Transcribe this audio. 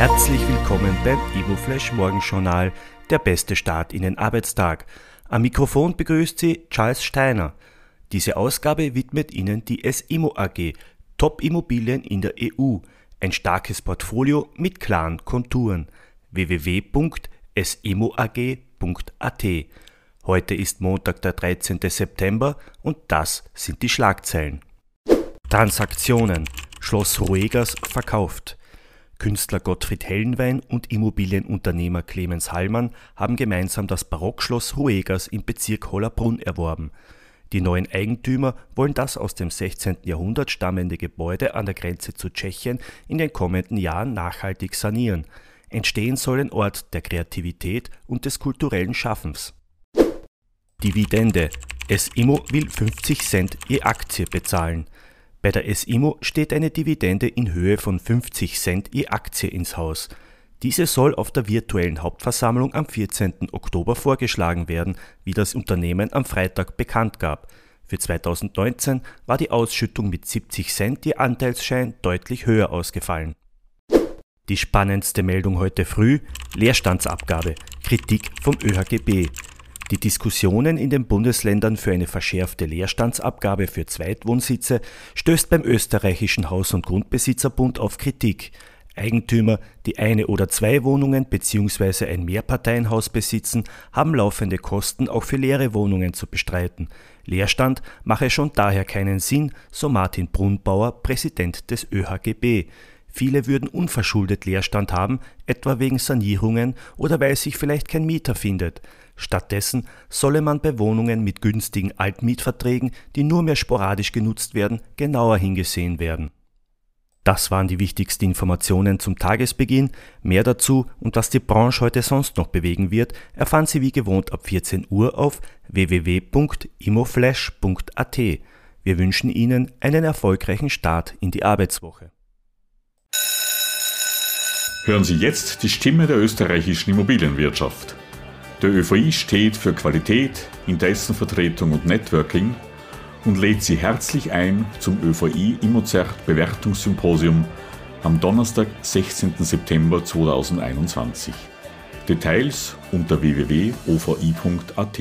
Herzlich willkommen beim EvoFlash Morgenjournal, der beste Start in den Arbeitstag. Am Mikrofon begrüßt Sie Charles Steiner. Diese Ausgabe widmet Ihnen die SIMO AG, Top-Immobilien in der EU, ein starkes Portfolio mit klaren Konturen. www.simoag.at. Heute ist Montag, der 13. September und das sind die Schlagzeilen. Transaktionen. Schloss Ruegas verkauft. Künstler Gottfried Hellenwein und Immobilienunternehmer Clemens Hallmann haben gemeinsam das Barockschloss Ruegas im Bezirk Hollerbrunn erworben. Die neuen Eigentümer wollen das aus dem 16. Jahrhundert stammende Gebäude an der Grenze zu Tschechien in den kommenden Jahren nachhaltig sanieren. Entstehen soll ein Ort der Kreativität und des kulturellen Schaffens. Dividende. SIMO will 50 Cent je Aktie bezahlen. Bei der SIMO steht eine Dividende in Höhe von 50 Cent je Aktie ins Haus. Diese soll auf der virtuellen Hauptversammlung am 14. Oktober vorgeschlagen werden, wie das Unternehmen am Freitag bekannt gab. Für 2019 war die Ausschüttung mit 70 Cent je Anteilsschein deutlich höher ausgefallen. Die spannendste Meldung heute früh, Leerstandsabgabe, Kritik vom ÖHGB. Die Diskussionen in den Bundesländern für eine verschärfte Leerstandsabgabe für Zweitwohnsitze stößt beim österreichischen Haus- und Grundbesitzerbund auf Kritik. Eigentümer, die eine oder zwei Wohnungen bzw. ein Mehrparteienhaus besitzen, haben laufende Kosten auch für leere Wohnungen zu bestreiten. Leerstand mache schon daher keinen Sinn, so Martin Brunbauer, Präsident des ÖHGB. Viele würden unverschuldet Leerstand haben, etwa wegen Sanierungen oder weil sich vielleicht kein Mieter findet. Stattdessen solle man bei Wohnungen mit günstigen Altmietverträgen, die nur mehr sporadisch genutzt werden, genauer hingesehen werden. Das waren die wichtigsten Informationen zum Tagesbeginn. Mehr dazu und was die Branche heute sonst noch bewegen wird, erfahren Sie wie gewohnt ab 14 Uhr auf www.imoflash.at. Wir wünschen Ihnen einen erfolgreichen Start in die Arbeitswoche. Hören Sie jetzt die Stimme der österreichischen Immobilienwirtschaft. Der ÖVI steht für Qualität, Interessenvertretung und Networking und lädt Sie herzlich ein zum ÖVI Immozert Bewertungssymposium am Donnerstag, 16. September 2021. Details unter www.ovi.at.